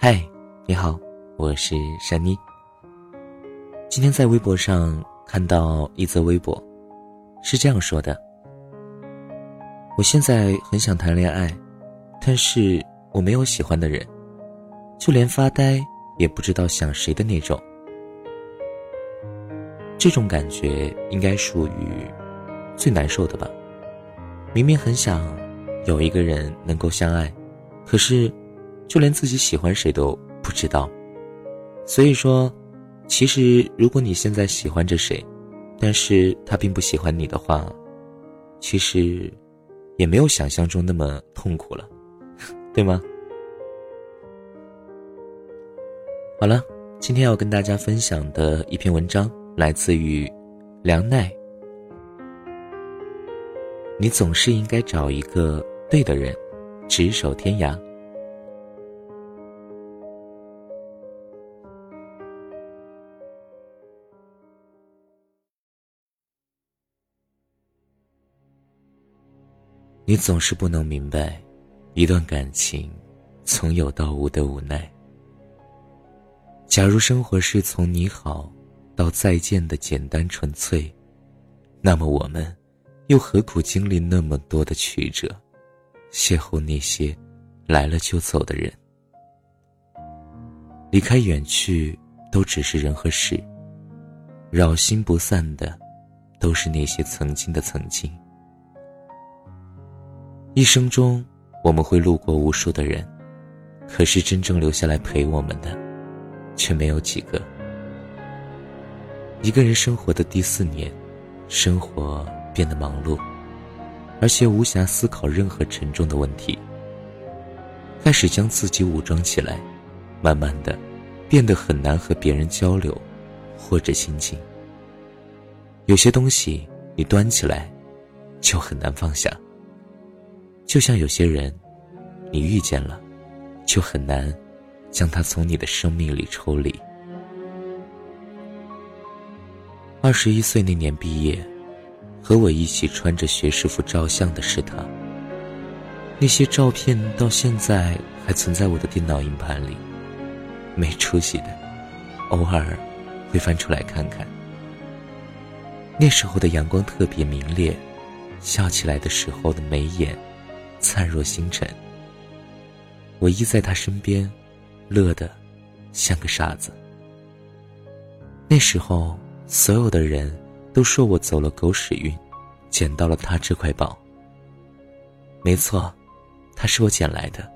嗨，你好，我是珊妮。今天在微博上看到一则微博，是这样说的：我现在很想谈恋爱，但是我没有喜欢的人，就连发呆也不知道想谁的那种。这种感觉应该属于最难受的吧？明明很想有一个人能够相爱，可是就连自己喜欢谁都不知道。所以说，其实如果你现在喜欢着谁，但是他并不喜欢你的话，其实也没有想象中那么痛苦了，对吗？好了，今天要跟大家分享的一篇文章。来自于梁奈。你总是应该找一个对的人，执手天涯。你总是不能明白，一段感情从有到无的无奈。假如生活是从你好。到再见的简单纯粹，那么我们又何苦经历那么多的曲折，邂逅那些来了就走的人？离开远去都只是人和事，扰心不散的都是那些曾经的曾经。一生中我们会路过无数的人，可是真正留下来陪我们的，却没有几个。一个人生活的第四年，生活变得忙碌，而且无暇思考任何沉重的问题。开始将自己武装起来，慢慢的，变得很难和别人交流，或者亲近。有些东西你端起来，就很难放下。就像有些人，你遇见了，就很难，将他从你的生命里抽离。二十一岁那年毕业，和我一起穿着学士服照相的是他。那些照片到现在还存在我的电脑硬盘里，没出息的，偶尔会翻出来看看。那时候的阳光特别明烈，笑起来的时候的眉眼灿若星辰。我依在他身边，乐得像个傻子。那时候。所有的人都说我走了狗屎运，捡到了他这块宝。没错，他是我捡来的。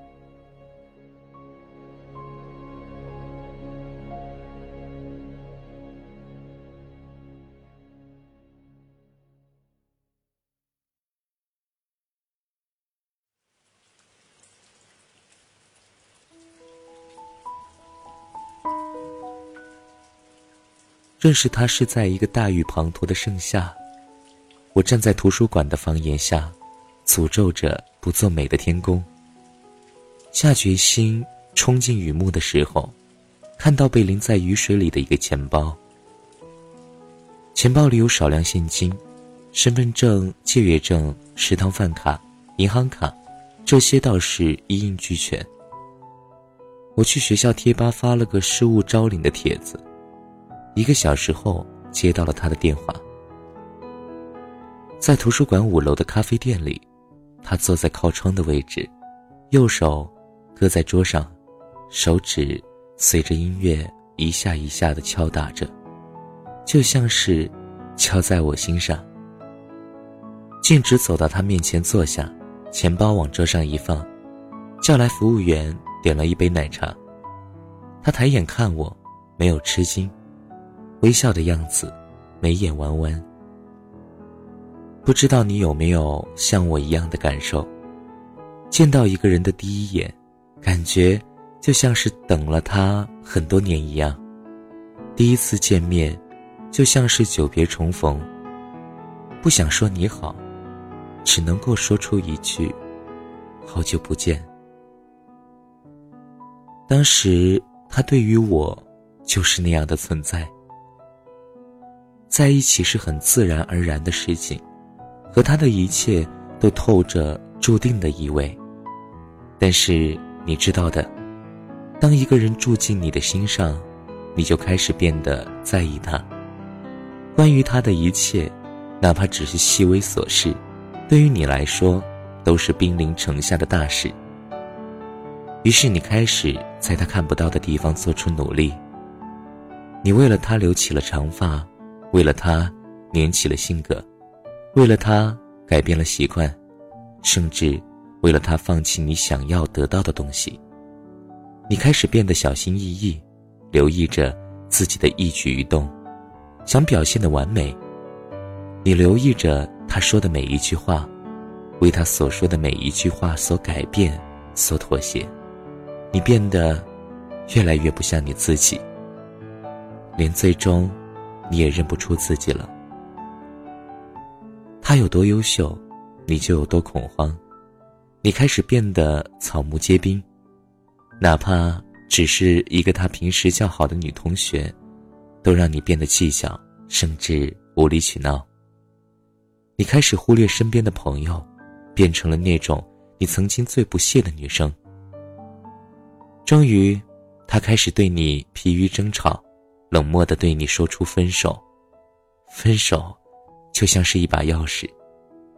认识他是在一个大雨滂沱的盛夏，我站在图书馆的房檐下，诅咒着不做美的天宫。下决心冲进雨幕的时候，看到被淋在雨水里的一个钱包。钱包里有少量现金、身份证、借阅证、食堂饭卡、银行卡，这些倒是一应俱全。我去学校贴吧发了个失物招领的帖子。一个小时后，接到了他的电话。在图书馆五楼的咖啡店里，他坐在靠窗的位置，右手搁在桌上，手指随着音乐一下一下的敲打着，就像是敲在我心上。径直走到他面前坐下，钱包往桌上一放，叫来服务员点了一杯奶茶。他抬眼看我，没有吃惊。微笑的样子，眉眼弯弯。不知道你有没有像我一样的感受？见到一个人的第一眼，感觉就像是等了他很多年一样。第一次见面，就像是久别重逢。不想说你好，只能够说出一句：“好久不见。”当时他对于我，就是那样的存在。在一起是很自然而然的事情，和他的一切都透着注定的意味。但是你知道的，当一个人住进你的心上，你就开始变得在意他。关于他的一切，哪怕只是细微琐事，对于你来说都是兵临城下的大事。于是你开始在他看不到的地方做出努力。你为了他留起了长发，为了他粘起了性格，为了他改变了习惯，甚至为了他放弃你想要得到的东西。你开始变得小心翼翼，留意着自己的一举一动，想表现的完美。你留意着他说的每一句话，为他所说的每一句话所改变、所妥协。你变得越来越不像你自己，连最终你也认不出自己了。他有多优秀，你就有多恐慌。你开始变得草木皆兵，哪怕只是一个他平时较好的女同学，都让你变得计较，甚至无理取闹。你开始忽略身边的朋友，变成了那种你曾经最不屑的女生。终于，他开始对你疲于争吵，冷漠的对你说出分手。分手，就像是一把钥匙，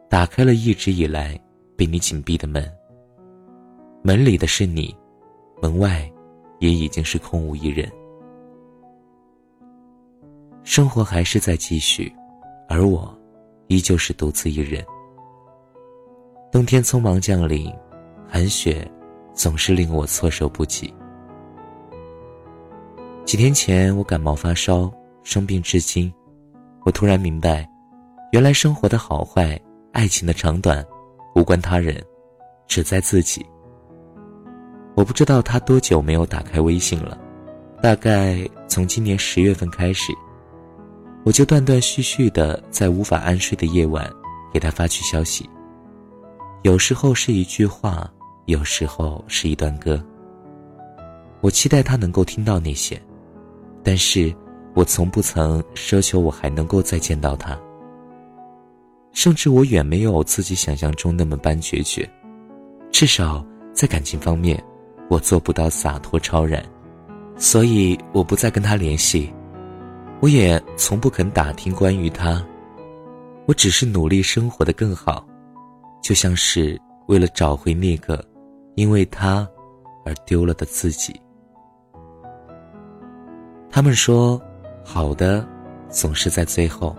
打开了一直以来被你紧闭的门。门里的是你，门外，也已经是空无一人。生活还是在继续，而我，依旧是独自一人。冬天匆忙降临，寒雪。总是令我措手不及。几天前，我感冒发烧，生病至今，我突然明白，原来生活的好坏、爱情的长短，无关他人，只在自己。我不知道他多久没有打开微信了，大概从今年十月份开始，我就断断续续的在无法安睡的夜晚，给他发去消息。有时候是一句话。有时候是一段歌。我期待他能够听到那些，但是我从不曾奢求我还能够再见到他。甚至我远没有自己想象中那么般决绝，至少在感情方面，我做不到洒脱超然，所以我不再跟他联系，我也从不肯打听关于他，我只是努力生活的更好，就像是为了找回那个。因为他，而丢了的自己。他们说，好的总是在最后，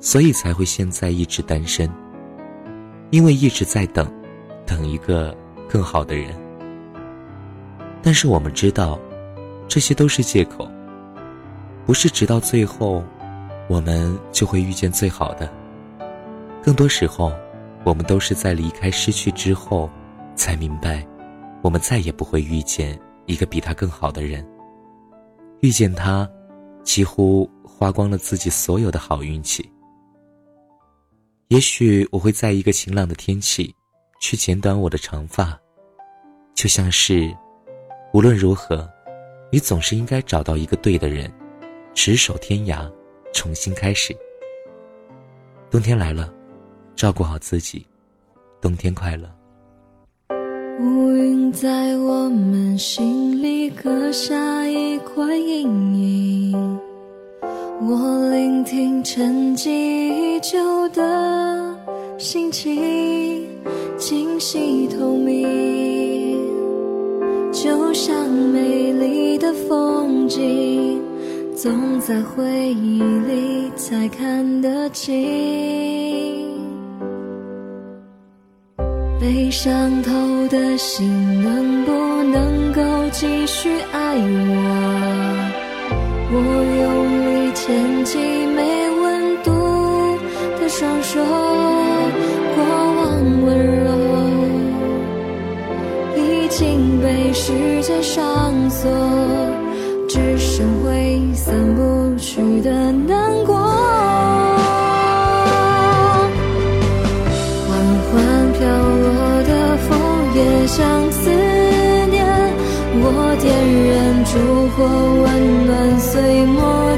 所以才会现在一直单身。因为一直在等，等一个更好的人。但是我们知道，这些都是借口。不是直到最后，我们就会遇见最好的。更多时候，我们都是在离开、失去之后。才明白，我们再也不会遇见一个比他更好的人。遇见他，几乎花光了自己所有的好运气。也许我会在一个晴朗的天气，去剪短我的长发，就像是，无论如何，你总是应该找到一个对的人，执手天涯，重新开始。冬天来了，照顾好自己，冬天快乐。乌云在我们心里刻下一块阴影，我聆听沉寂已久的心情，清晰透明，就像美丽的风景，总在回忆里才看得清。被伤透的心，能不能够继续爱我？我用力牵起没温度的双手，过往温柔已经被时间上锁，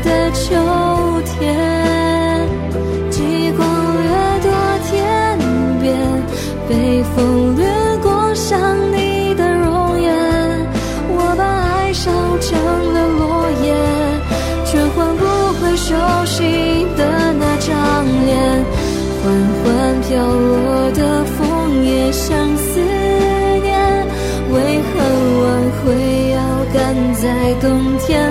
的秋天极光掠夺天边北风掠过想你的容颜。我把爱烧成了落叶却换不回熟悉的那张脸。缓缓飘落的枫叶像思念为何挽回要赶在冬天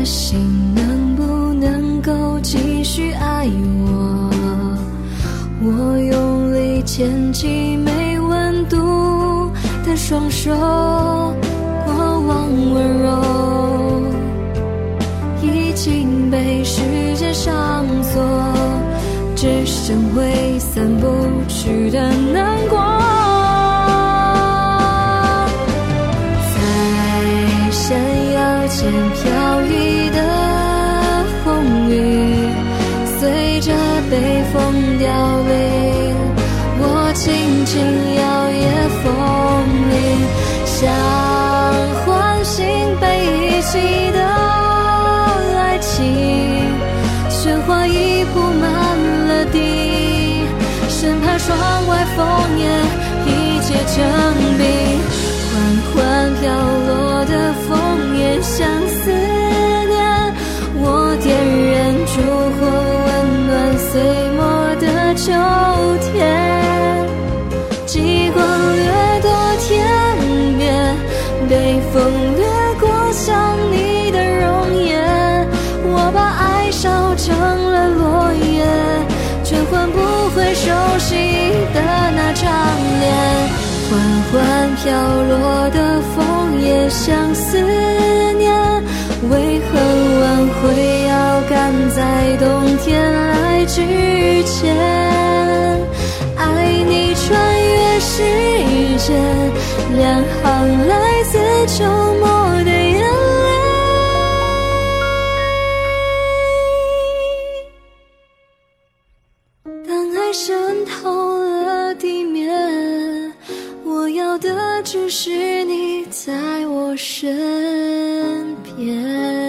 的心，能不能够继续爱我？我用力牵起没温度的双手，过往温柔已经被时间上锁，只剩挥散不去的难过。轻摇曳风铃，想唤醒被遗弃的爱情，喧哗已铺满了地，生怕窗外枫叶已结成冰。缓缓飘落的枫叶像思念，我点燃烛火，温暖岁末的秋天。脸。缓缓飘落的枫叶像思念，为何挽回要赶在冬天来之前？爱你穿越时间，两行来自秋末的眼泪。当爱渗透只是你在我身边。